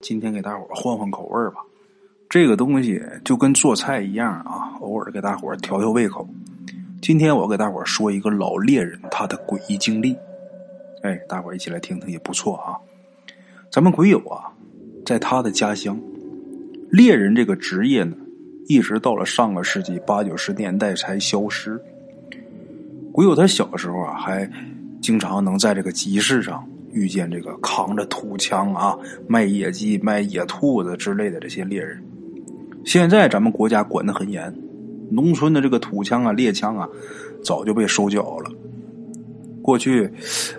今天给大伙换换口味吧。这个东西就跟做菜一样啊，偶尔给大伙调调胃口。今天我给大伙说一个老猎人他的诡异经历，哎，大伙一起来听听也不错啊。咱们鬼友啊，在他的家乡，猎人这个职业呢，一直到了上个世纪八九十年代才消失。鬼友他小时候啊，还经常能在这个集市上。遇见这个扛着土枪啊卖野鸡、卖野兔子之类的这些猎人，现在咱们国家管得很严，农村的这个土枪啊、猎枪啊，早就被收缴了。过去，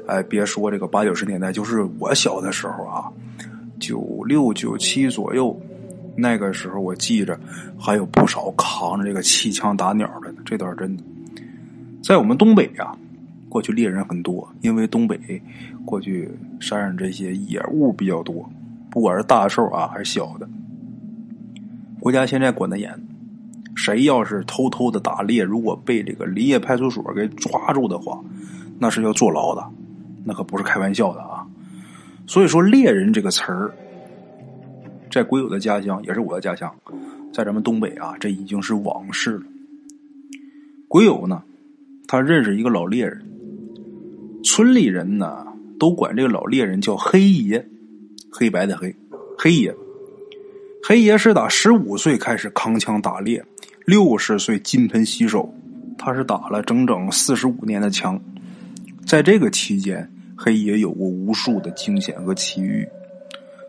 哎，别说这个八九十年代，就是我小的时候啊，九六九七左右，那个时候我记着还有不少扛着这个气枪打鸟的呢，这倒是真的。在我们东北啊。过去猎人很多，因为东北过去山上这些野物比较多，不管是大兽啊还是小的。国家现在管得严，谁要是偷偷的打猎，如果被这个林业派出所给抓住的话，那是要坐牢的，那可不是开玩笑的啊。所以说，猎人这个词儿，在鬼友的家乡，也是我的家乡，在咱们东北啊，这已经是往事了。鬼友呢，他认识一个老猎人。村里人呢，都管这个老猎人叫黑爷，黑白的黑，黑爷。黑爷是打十五岁开始扛枪打猎，六十岁金盆洗手，他是打了整整四十五年的枪。在这个期间，黑爷有过无数的惊险和奇遇。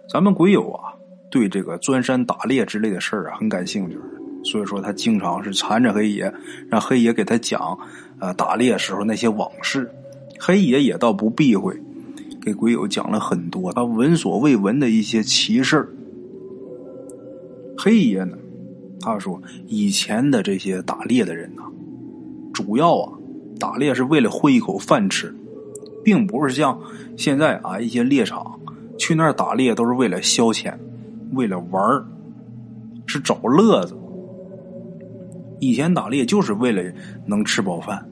咱们鬼友啊，对这个钻山打猎之类的事儿啊，很感兴趣，所以说他经常是缠着黑爷，让黑爷给他讲，呃，打猎时候那些往事。黑爷也倒不避讳，给鬼友讲了很多他闻所未闻的一些奇事黑爷呢，他说以前的这些打猎的人呐，主要啊打猎是为了混一口饭吃，并不是像现在啊一些猎场去那儿打猎都是为了消遣，为了玩儿，是找乐子。以前打猎就是为了能吃饱饭，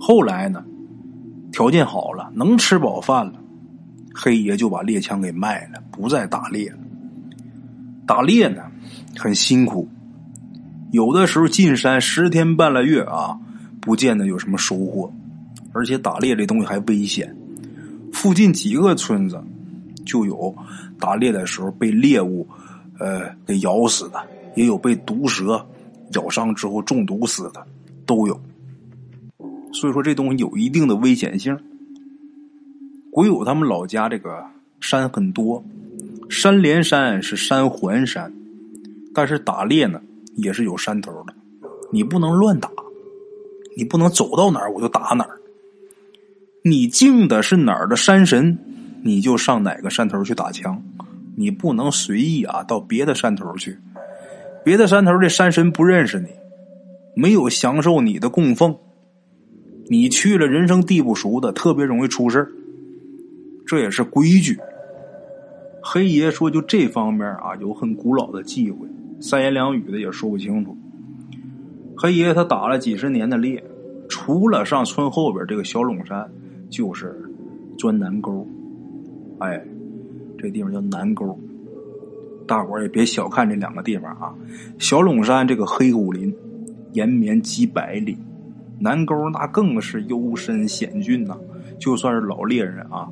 后来呢？条件好了，能吃饱饭了，黑爷就把猎枪给卖了，不再打猎了。打猎呢，很辛苦，有的时候进山十天半拉月啊，不见得有什么收获，而且打猎这东西还危险。附近几个村子就有打猎的时候被猎物呃给咬死的，也有被毒蛇咬伤之后中毒死的，都有。所以说这东西有一定的危险性。鬼友他们老家这个山很多，山连山是山环山，但是打猎呢也是有山头的，你不能乱打，你不能走到哪儿我就打哪儿。你敬的是哪儿的山神，你就上哪个山头去打枪，你不能随意啊到别的山头去，别的山头的山神不认识你，没有享受你的供奉。你去了，人生地不熟的，特别容易出事这也是规矩。黑爷说，就这方面啊，有很古老的忌讳，三言两语的也说不清楚。黑爷他打了几十年的猎，除了上村后边这个小垄山，就是钻南沟。哎，这地方叫南沟。大伙也别小看这两个地方啊，小垄山这个黑虎林，延绵几百里。南沟那更是幽深险峻呐，就算是老猎人啊，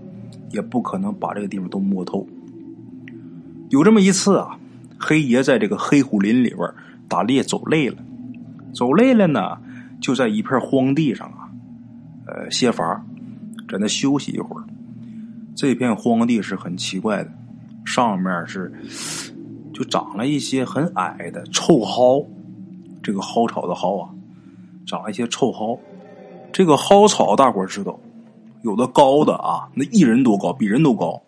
也不可能把这个地方都摸透。有这么一次啊，黑爷在这个黑虎林里边打猎走累了，走累了呢，就在一片荒地上啊，呃歇乏，在那休息一会儿。这片荒地是很奇怪的，上面是就长了一些很矮的臭蒿，这个蒿草的蒿啊。长一些臭蒿，这个蒿草大伙知道，有的高的啊，那一人多高，比人都高。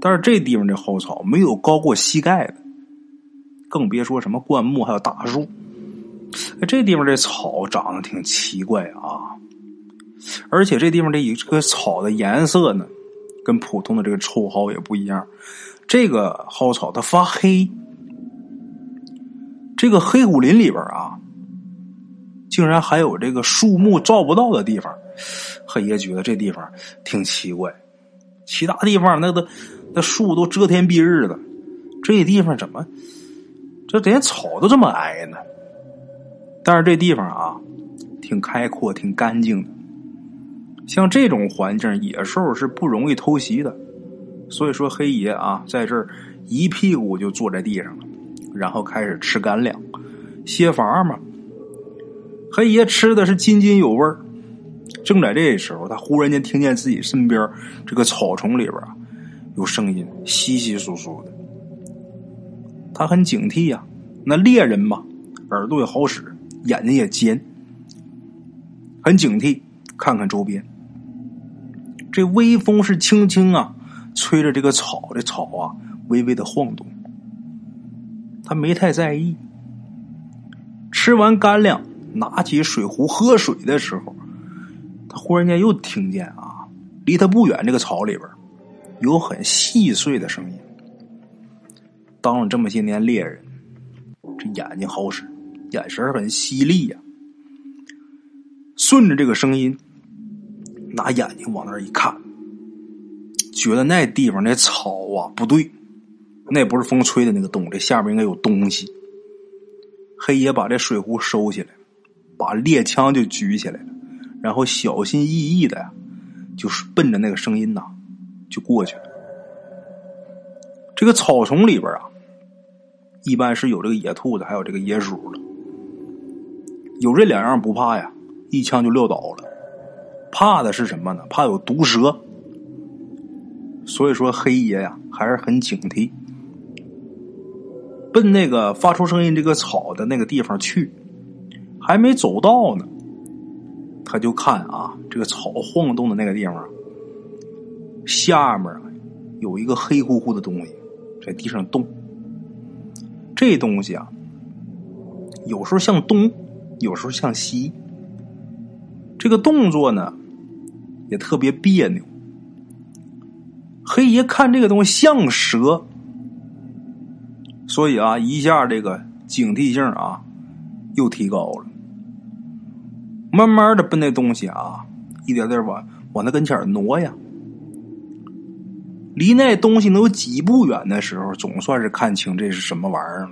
但是这地方这蒿草没有高过膝盖的，更别说什么灌木还有大树。这地方这草长得挺奇怪啊，而且这地方这一个草的颜色呢，跟普通的这个臭蒿也不一样。这个蒿草它发黑，这个黑虎林里边啊。竟然还有这个树木照不到的地方，黑爷觉得这地方挺奇怪。其他地方那都那树都遮天蔽日的，这地方怎么这连草都这么矮呢？但是这地方啊，挺开阔，挺干净的。像这种环境，野兽是不容易偷袭的。所以说，黑爷啊，在这儿一屁股就坐在地上了，然后开始吃干粮，歇乏嘛。黑爷吃的是津津有味儿。正在这时候，他忽然间听见自己身边这个草丛里边啊有声音，稀稀疏疏的。他很警惕呀，那猎人嘛，耳朵也好使，眼睛也尖，很警惕，看看周边。这微风是轻轻啊。吹着这个草，这草啊微微的晃动，他没太在意。吃完干粮，拿起水壶喝水的时候，他忽然间又听见啊，离他不远这个草里边有很细碎的声音。当了这么些年猎人，这眼睛好使，眼神很犀利呀。顺着这个声音，拿眼睛往那儿一看。觉得那地方那草啊不对，那不是风吹的那个洞，这下边应该有东西。黑爷把这水壶收起来，把猎枪就举起来了，然后小心翼翼的呀，就是奔着那个声音呐，就过去了。这个草丛里边啊，一般是有这个野兔子，还有这个野鼠的。有这两样不怕呀，一枪就撂倒了。怕的是什么呢？怕有毒蛇。所以说，黑爷呀还是很警惕，奔那个发出声音这个草的那个地方去，还没走到呢，他就看啊，这个草晃动的那个地方，下面有一个黑乎乎的东西在地上动。这东西啊，有时候向东，有时候向西，这个动作呢也特别别扭。黑爷看这个东西像蛇，所以啊，一下这个警惕性啊又提高了。慢慢的奔那东西啊，一点点往往那跟前挪呀。离那东西能有几步远的时候，总算是看清这是什么玩意儿了。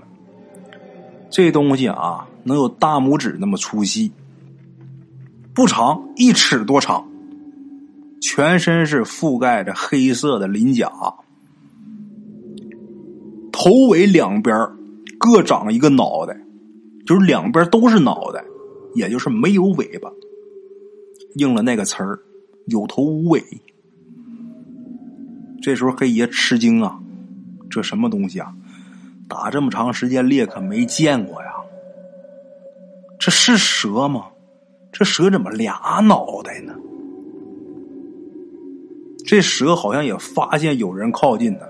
这东西啊，能有大拇指那么粗细，不长，一尺多长。全身是覆盖着黑色的鳞甲，头尾两边各长一个脑袋，就是两边都是脑袋，也就是没有尾巴。应了那个词儿，有头无尾。这时候黑爷吃惊啊，这什么东西啊？打这么长时间猎可没见过呀。这是蛇吗？这蛇怎么俩脑袋呢？这蛇好像也发现有人靠近它，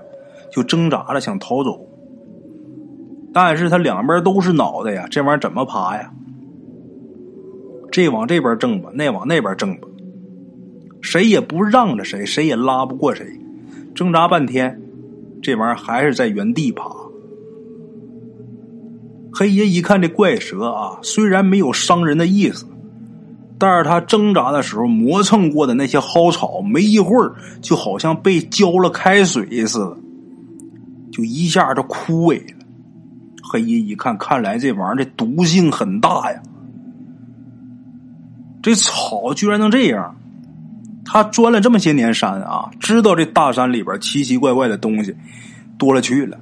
就挣扎着想逃走。但是它两边都是脑袋呀，这玩意儿怎么爬呀？这往这边挣吧，那往那边挣吧，谁也不让着谁，谁也拉不过谁。挣扎半天，这玩意儿还是在原地爬。黑爷一看这怪蛇啊，虽然没有伤人的意思。但是他挣扎的时候磨蹭过的那些蒿草，没一会儿就好像被浇了开水似的，就一下就枯萎了。黑爷一看，看来这玩意儿这毒性很大呀！这草居然能这样！他钻了这么些年山啊，知道这大山里边奇奇怪怪的东西多了去了。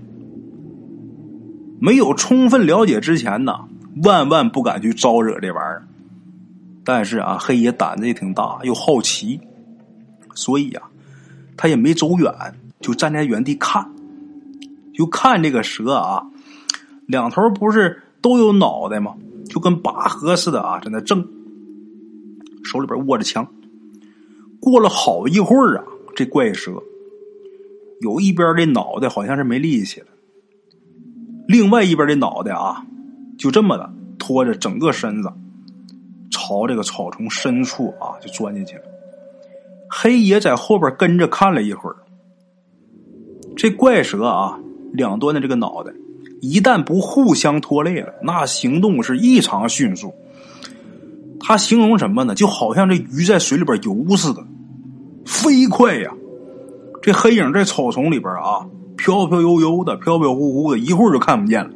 没有充分了解之前呢，万万不敢去招惹这玩意儿。但是啊，黑爷胆子也挺大，又好奇，所以呀，他也没走远，就站在原地看，就看这个蛇啊，两头不是都有脑袋吗？就跟拔河似的啊，在那正，手里边握着枪。过了好一会儿啊，这怪蛇有一边的脑袋好像是没力气了，另外一边的脑袋啊，就这么的拖着整个身子。朝这个草丛深处啊，就钻进去了。黑爷在后边跟着看了一会儿，这怪蛇啊，两端的这个脑袋，一旦不互相拖累了，那行动是异常迅速。他形容什么呢？就好像这鱼在水里边游似的，飞快呀！这黑影在草丛里边啊，飘飘悠悠的，飘飘忽忽的，一会儿就看不见了。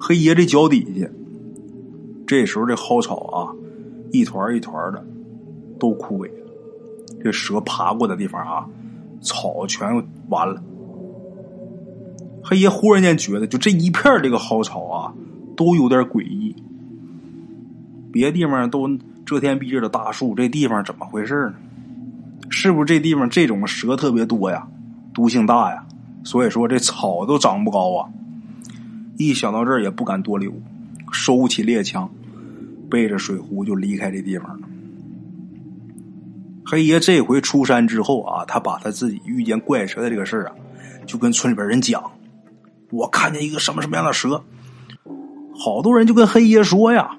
黑爷这脚底下，这时候这蒿草啊，一团一团的都枯萎了。这蛇爬过的地方啊，草全完了。黑爷忽然间觉得，就这一片这个蒿草啊，都有点诡异。别地方都遮天蔽日的大树，这地方怎么回事呢？是不是这地方这种蛇特别多呀，毒性大呀？所以说这草都长不高啊。一想到这儿，也不敢多留，收起猎枪，背着水壶就离开这地方了。黑爷这回出山之后啊，他把他自己遇见怪蛇的这个事儿啊，就跟村里边人讲。我看见一个什么什么样的蛇，好多人就跟黑爷说呀，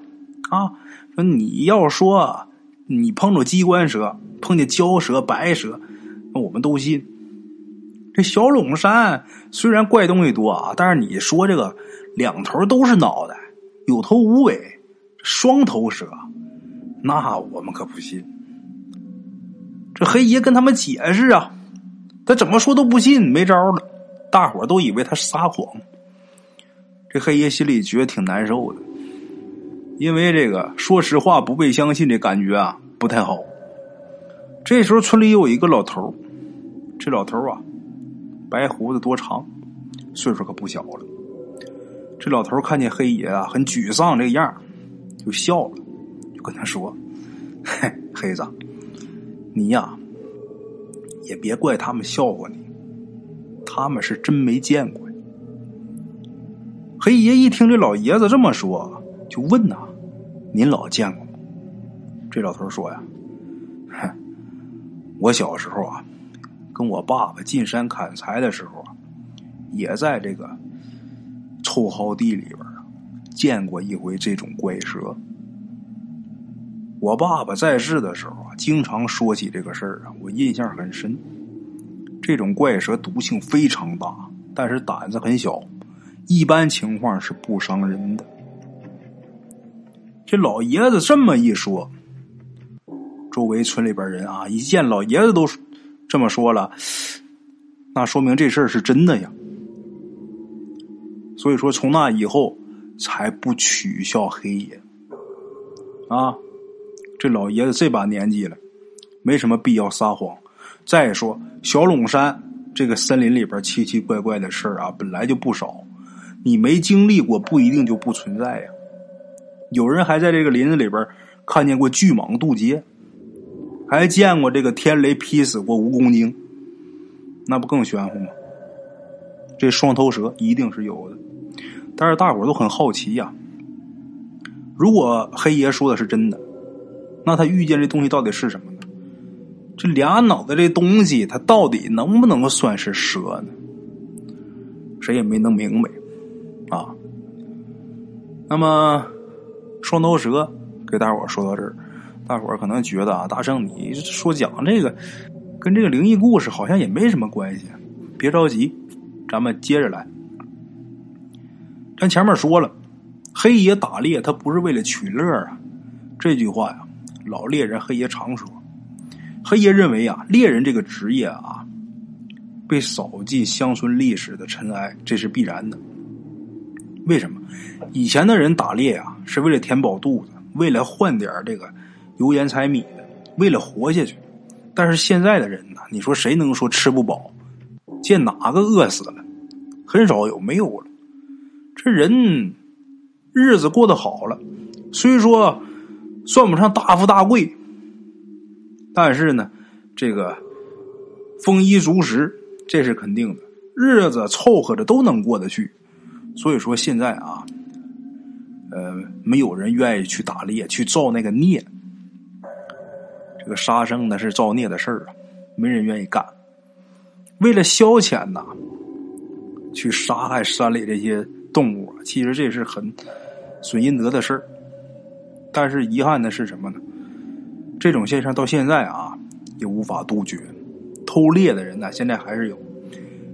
啊，说你要说你碰着机关蛇，碰见蛟蛇、白蛇，那我们都信。这小陇山虽然怪东西多啊，但是你说这个两头都是脑袋，有头无尾，双头蛇，那我们可不信。这黑爷跟他们解释啊，他怎么说都不信，没招了。大伙都以为他撒谎，这黑爷心里觉得挺难受的，因为这个说实话不被相信这感觉啊不太好。这时候村里有一个老头这老头啊白胡子多长，岁数可不小了。这老头看见黑爷啊很沮丧这样，就笑了，就跟他说：“嘿，黑子，你呀也别怪他们笑话你。”他们是真没见过呀。黑爷一听这老爷子这么说，就问呐：“您老见过吗？”这老头说呀：“哼，我小时候啊，跟我爸爸进山砍柴的时候啊，也在这个臭蒿地里边啊，见过一回这种怪蛇。我爸爸在世的时候啊，经常说起这个事儿啊，我印象很深。”这种怪蛇毒性非常大，但是胆子很小，一般情况是不伤人的。这老爷子这么一说，周围村里边人啊，一见老爷子都这么说了，那说明这事儿是真的呀。所以说，从那以后才不取笑黑爷啊。这老爷子这把年纪了，没什么必要撒谎。再说小陇山这个森林里边奇奇怪怪的事啊，本来就不少，你没经历过不一定就不存在呀。有人还在这个林子里边看见过巨蟒渡劫，还见过这个天雷劈死过蜈蚣精，那不更玄乎吗？这双头蛇一定是有的，但是大伙都很好奇呀。如果黑爷说的是真的，那他遇见这东西到底是什么？这俩脑袋这东西，它到底能不能算是蛇呢？谁也没弄明白啊。那么，双头蛇给大伙说到这儿，大伙可能觉得啊，大圣你说讲这个跟这个灵异故事好像也没什么关系。别着急，咱们接着来。咱前面说了，黑爷打猎他不是为了取乐啊，这句话呀，老猎人黑爷常说。黑爷认为啊，猎人这个职业啊，被扫进乡村历史的尘埃，这是必然的。为什么？以前的人打猎啊，是为了填饱肚子，为了换点这个油盐柴米的，为了活下去。但是现在的人呢，你说谁能说吃不饱？见哪个饿死了？很少有，没有了。这人日子过得好了，虽说算不上大富大贵。但是呢，这个丰衣足食，这是肯定的，日子凑合着都能过得去。所以说现在啊，呃，没有人愿意去打猎，去造那个孽。这个杀生那是造孽的事儿啊，没人愿意干。为了消遣呐，去杀害山里这些动物，其实这是很损阴德的事儿。但是遗憾的是什么呢？这种现象到现在啊，也无法杜绝。偷猎的人呢，现在还是有。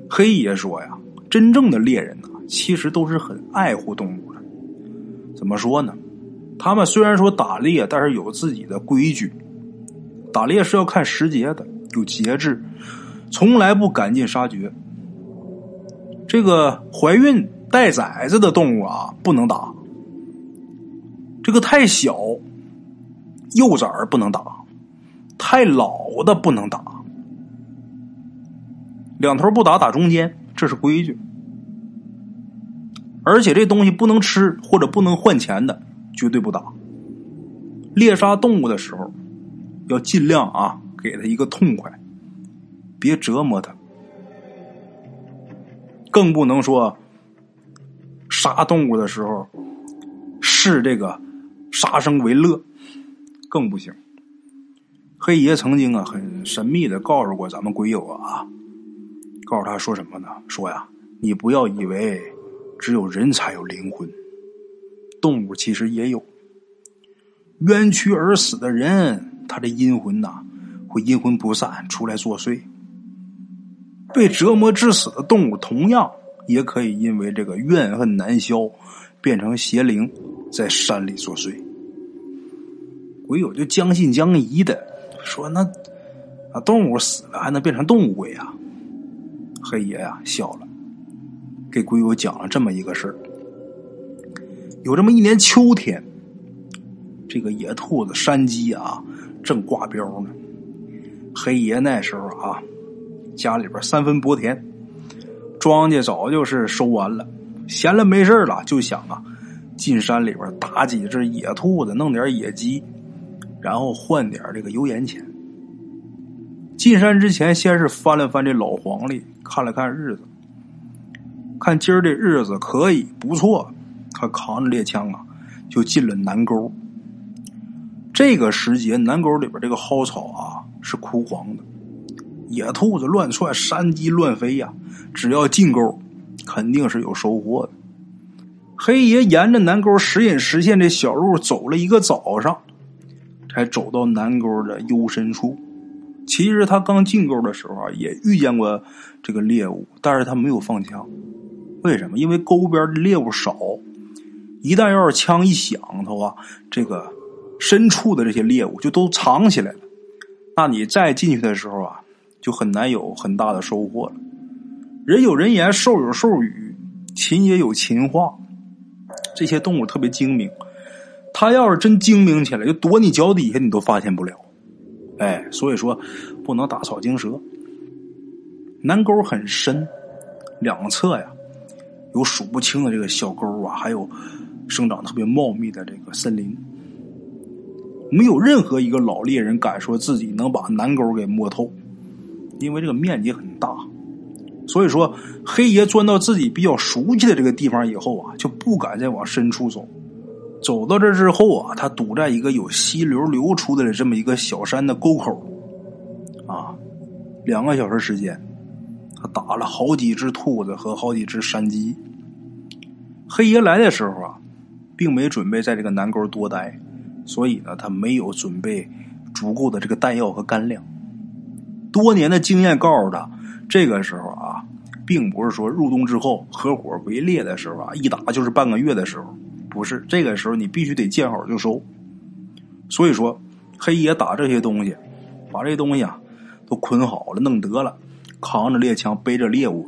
黑爷说呀，真正的猎人呢，其实都是很爱护动物的。怎么说呢？他们虽然说打猎，但是有自己的规矩。打猎是要看时节的，有节制，从来不赶尽杀绝。这个怀孕带崽子的动物啊不能打，这个太小幼崽儿不能打，太老的不能打，两头不打，打中间，这是规矩。而且这东西不能吃或者不能换钱的，绝对不打。猎杀动物的时候，要尽量啊，给他一个痛快，别折磨他。更不能说杀动物的时候视这个杀生为乐，更不行。黑爷曾经啊，很神秘的告诉过咱们鬼友啊，告诉他说什么呢？说呀，你不要以为。只有人才有灵魂，动物其实也有。冤屈而死的人，他的阴魂呐，会阴魂不散出来作祟。被折磨致死的动物，同样也可以因为这个怨恨难消，变成邪灵在山里作祟。鬼友就将信将疑的说：“那啊，动物死了还能变成动物鬼啊？”黑爷呀笑了。给鬼友讲了这么一个事儿：有这么一年秋天，这个野兔子、山鸡啊正挂标呢。黑爷那时候啊，家里边三分薄田，庄稼早就是收完了，闲了没事了，就想啊，进山里边打几只野兔子，弄点野鸡，然后换点这个油盐钱。进山之前，先是翻了翻这老黄历，看了看日子。看今儿这日子可以不错，他扛着猎枪啊，就进了南沟。这个时节，南沟里边这个蒿草啊是枯黄的，野兔子乱窜，山鸡乱飞呀。只要进沟，肯定是有收获的。黑爷沿着南沟时隐时现这小路走了一个早上，才走到南沟的幽深处。其实他刚进沟的时候啊，也遇见过这个猎物，但是他没有放枪。为什么？因为沟边的猎物少，一旦要是枪一响的话，这个深处的这些猎物就都藏起来了。那你再进去的时候啊，就很难有很大的收获了。人有人言，兽有兽语，禽也有禽话。这些动物特别精明，他要是真精明起来，就躲你脚底下，你都发现不了。哎，所以说不能打草惊蛇。南沟很深，两侧呀。有数不清的这个小沟啊，还有生长特别茂密的这个森林，没有任何一个老猎人敢说自己能把南沟给摸透，因为这个面积很大。所以说，黑爷钻到自己比较熟悉的这个地方以后啊，就不敢再往深处走。走到这之后啊，他堵在一个有溪流流出的这么一个小山的沟口，啊，两个小时时间。他打了好几只兔子和好几只山鸡。黑爷来的时候啊，并没准备在这个南沟多待，所以呢，他没有准备足够的这个弹药和干粮。多年的经验告诉他，这个时候啊，并不是说入冬之后合伙围猎的时候啊，一打就是半个月的时候，不是这个时候，你必须得见好就收。所以说，黑爷打这些东西，把这些东西啊都捆好了，弄得了。扛着猎枪，背着猎物，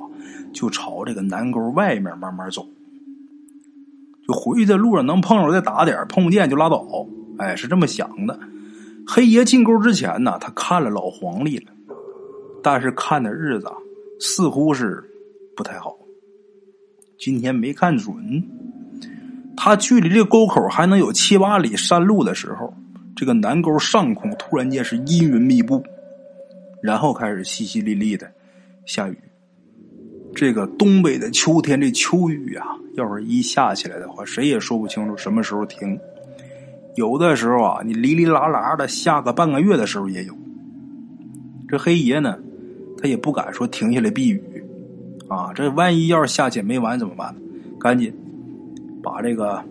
就朝这个南沟外面慢慢走。就回去的路上能碰着再打点，碰不见就拉倒。哎，是这么想的。黑爷进沟之前呢，他看了老黄历了，但是看的日子似乎是不太好。今天没看准。他距离这沟口还能有七八里山路的时候，这个南沟上空突然间是阴云密布，然后开始淅淅沥沥的。下雨，这个东北的秋天，这秋雨啊，要是一下起来的话，谁也说不清楚什么时候停。有的时候啊，你哩哩啦啦的下个半个月的时候也有。这黑爷呢，他也不敢说停下来避雨啊，这万一要是下起没完怎么办？赶紧把这个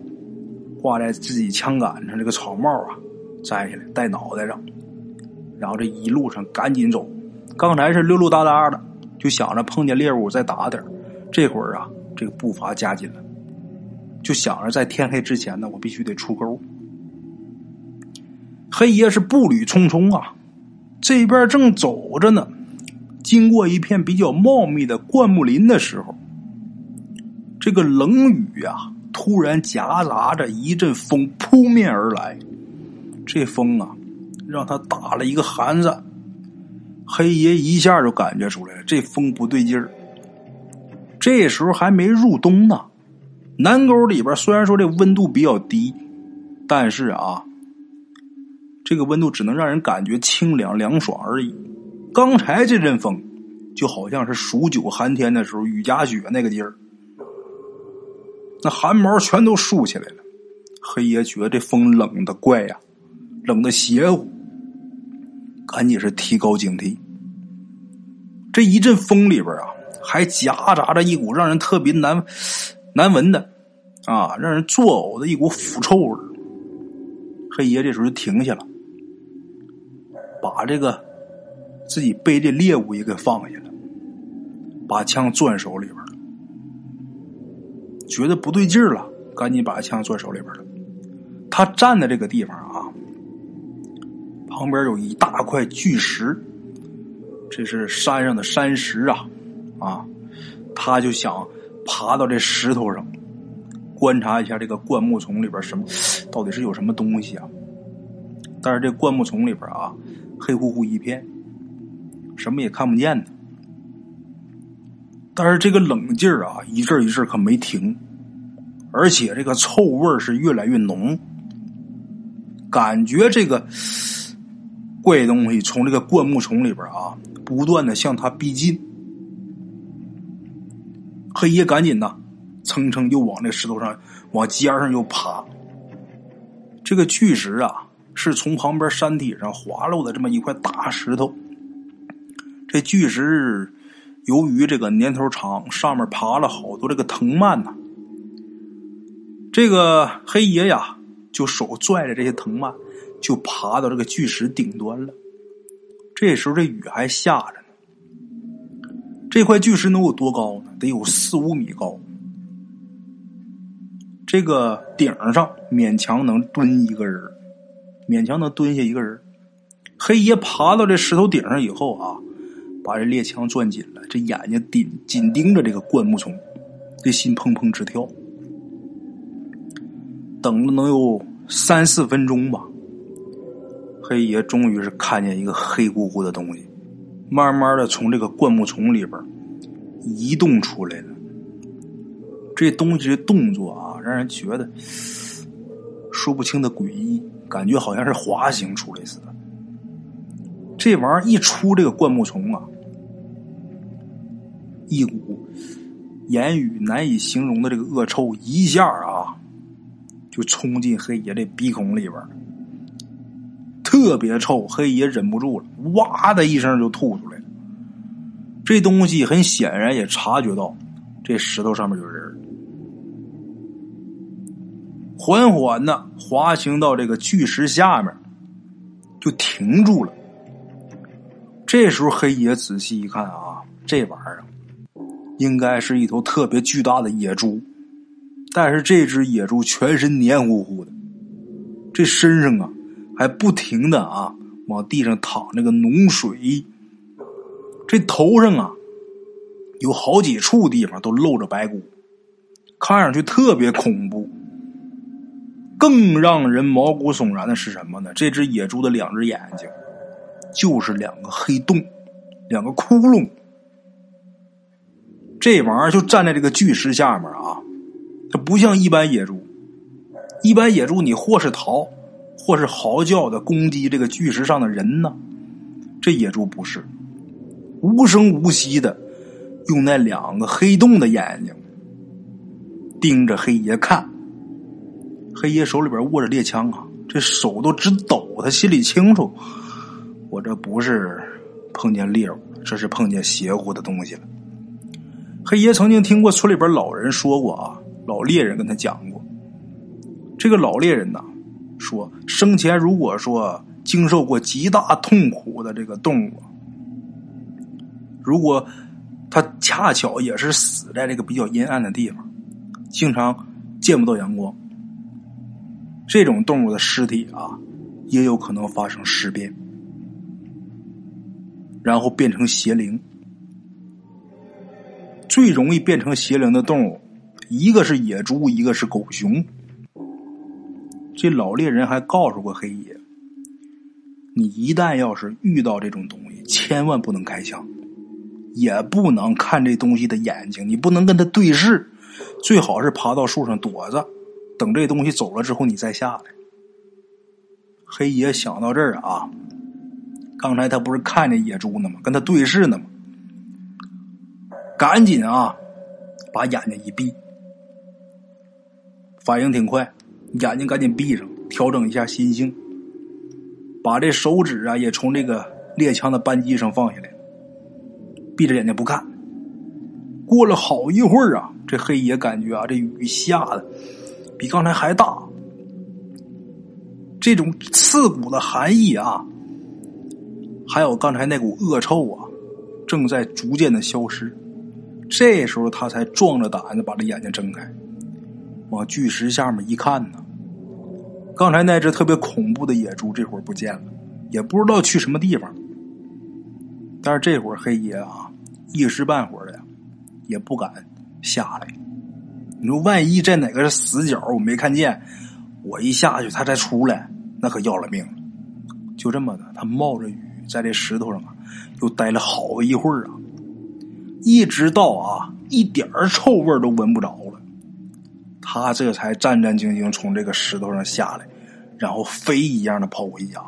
挂在自己枪杆上这个草帽啊摘下来戴脑袋上，然后这一路上赶紧走。刚才是溜溜达达的。就想着碰见猎物再打点这会儿啊，这个步伐加紧了，就想着在天黑之前呢，我必须得出沟。黑爷是步履匆匆啊，这边正走着呢，经过一片比较茂密的灌木林的时候，这个冷雨呀，突然夹杂着一阵风扑面而来，这风啊，让他打了一个寒颤。黑爷一下就感觉出来了，这风不对劲儿。这时候还没入冬呢，南沟里边虽然说这温度比较低，但是啊，这个温度只能让人感觉清凉凉爽而已。刚才这阵风，就好像是数九寒天的时候雨夹雪那个劲儿，那汗毛全都竖起来了。黑爷觉得这风冷的怪呀，冷的邪乎。赶紧是提高警惕。这一阵风里边啊，还夹杂着一股让人特别难难闻的啊，让人作呕的一股腐臭味黑爷这时候就停下了，把这个自己背的猎物也给放下了，把枪攥手里边，觉得不对劲了，赶紧把枪攥手里边了。他站的这个地方啊。旁边有一大块巨石，这是山上的山石啊，啊，他就想爬到这石头上，观察一下这个灌木丛里边什么，到底是有什么东西啊？但是这灌木丛里边啊，黑乎乎一片，什么也看不见呢。但是这个冷劲儿啊，一阵一阵可没停，而且这个臭味是越来越浓，感觉这个。怪东西从这个灌木丛里边啊，不断的向他逼近。黑夜赶紧呐，蹭蹭就往那石头上、往尖上又爬。这个巨石啊，是从旁边山体上滑落的这么一块大石头。这巨石由于这个年头长，上面爬了好多这个藤蔓呐。这个黑爷呀，就手拽着这些藤蔓。就爬到这个巨石顶端了。这时候这雨还下着呢。这块巨石能有多高呢？得有四五米高。这个顶上勉强能蹲一个人，勉强能蹲下一个人。黑爷爬到这石头顶上以后啊，把这猎枪攥紧了，这眼睛盯紧盯着这个灌木丛，这心砰砰直跳。等了能有三四分钟吧。黑爷终于是看见一个黑乎乎的东西，慢慢的从这个灌木丛里边移动出来了。这东西的动作啊，让人觉得说不清的诡异，感觉好像是滑行出来似的。这玩意儿一出这个灌木丛啊，一股言语难以形容的这个恶臭一下啊，就冲进黑爷这鼻孔里边特别臭，黑爷忍不住了，哇的一声就吐出来了。这东西很显然也察觉到这石头上面有人，缓缓的滑行到这个巨石下面，就停住了。这时候黑爷仔细一看啊，这玩意儿应该是一头特别巨大的野猪，但是这只野猪全身黏糊糊的，这身上啊。还不停的啊，往地上淌那个脓水。这头上啊，有好几处地方都露着白骨，看上去特别恐怖。更让人毛骨悚然的是什么呢？这只野猪的两只眼睛，就是两个黑洞，两个窟窿。这玩意儿就站在这个巨石下面啊，它不像一般野猪，一般野猪你或是逃。或是嚎叫的攻击这个巨石上的人呢？这野猪不是，无声无息的用那两个黑洞的眼睛盯着黑爷看。黑爷手里边握着猎枪啊，这手都直抖。他心里清楚，我这不是碰见猎物，这是碰见邪乎的东西了。黑爷曾经听过村里边老人说过啊，老猎人跟他讲过，这个老猎人呐。说生前如果说经受过极大痛苦的这个动物，如果他恰巧也是死在这个比较阴暗的地方，经常见不到阳光，这种动物的尸体啊，也有可能发生尸变，然后变成邪灵。最容易变成邪灵的动物一个是野猪，一个是狗熊。这老猎人还告诉过黑爷，你一旦要是遇到这种东西，千万不能开枪，也不能看这东西的眼睛，你不能跟他对视，最好是爬到树上躲着，等这东西走了之后你再下来。黑爷想到这儿啊，刚才他不是看见野猪呢吗？跟他对视呢吗？赶紧啊，把眼睛一闭，反应挺快，眼睛赶紧闭上，调整一下心性，把这手指啊也从这个猎枪的扳机上放下来，闭着眼睛不看。过了好一会儿啊，这黑爷感觉啊，这雨下的比刚才还大，这种刺骨的寒意啊，还有刚才那股恶臭啊，正在逐渐的消失。这时候他才壮着胆子把这眼睛睁开，往巨石下面一看呢，刚才那只特别恐怖的野猪这会儿不见了，也不知道去什么地方。但是这会儿黑爷啊，一时半会儿的也不敢下来。你说万一在哪个死角我没看见，我一下去他再出来，那可要了命了。就这么的，他冒着雨在这石头上啊，又待了好一会儿啊。一直到啊，一点臭味都闻不着了，他这才战战兢兢从这个石头上下来，然后飞一样的跑回家。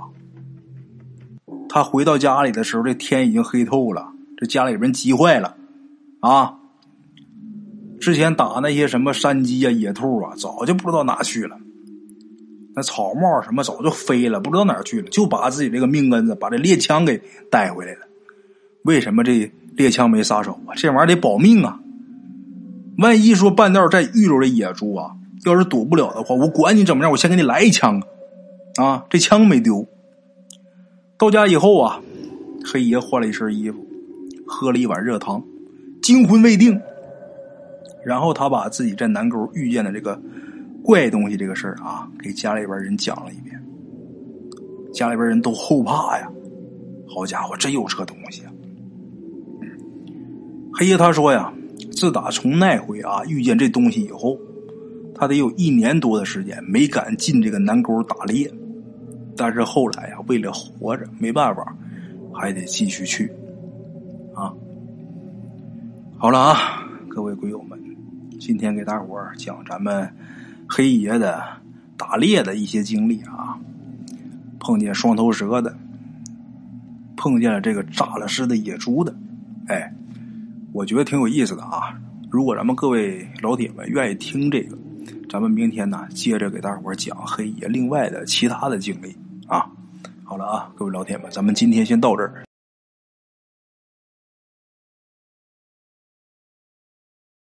他回到家里的时候，这天已经黑透了，这家里人急坏了啊！之前打那些什么山鸡啊、野兔啊，早就不知道哪去了。那草帽什么早就飞了，不知道哪去了，就把自己这个命根子，把这猎枪给带回来了。为什么这？猎枪没撒手啊，这玩意儿得保命啊！万一说半道再遇着这野猪啊，要是躲不了的话，我管你怎么样，我先给你来一枪啊！这枪没丢。到家以后啊，黑爷换了一身衣服，喝了一碗热汤，惊魂未定。然后他把自己在南沟遇见的这个怪东西这个事儿啊，给家里边人讲了一遍。家里边人都后怕呀！好家伙，真有这东西啊！黑爷他说呀，自打从那回啊遇见这东西以后，他得有一年多的时间没敢进这个南沟打猎。但是后来呀，为了活着，没办法，还得继续去。啊，好了啊，各位鬼友们，今天给大伙讲咱们黑爷的打猎的一些经历啊，碰见双头蛇的，碰见了这个炸了尸的野猪的，哎。我觉得挺有意思的啊！如果咱们各位老铁们愿意听这个，咱们明天呢接着给大伙讲黑爷另外的其他的经历啊。好了啊，各位老铁们，咱们今天先到这儿。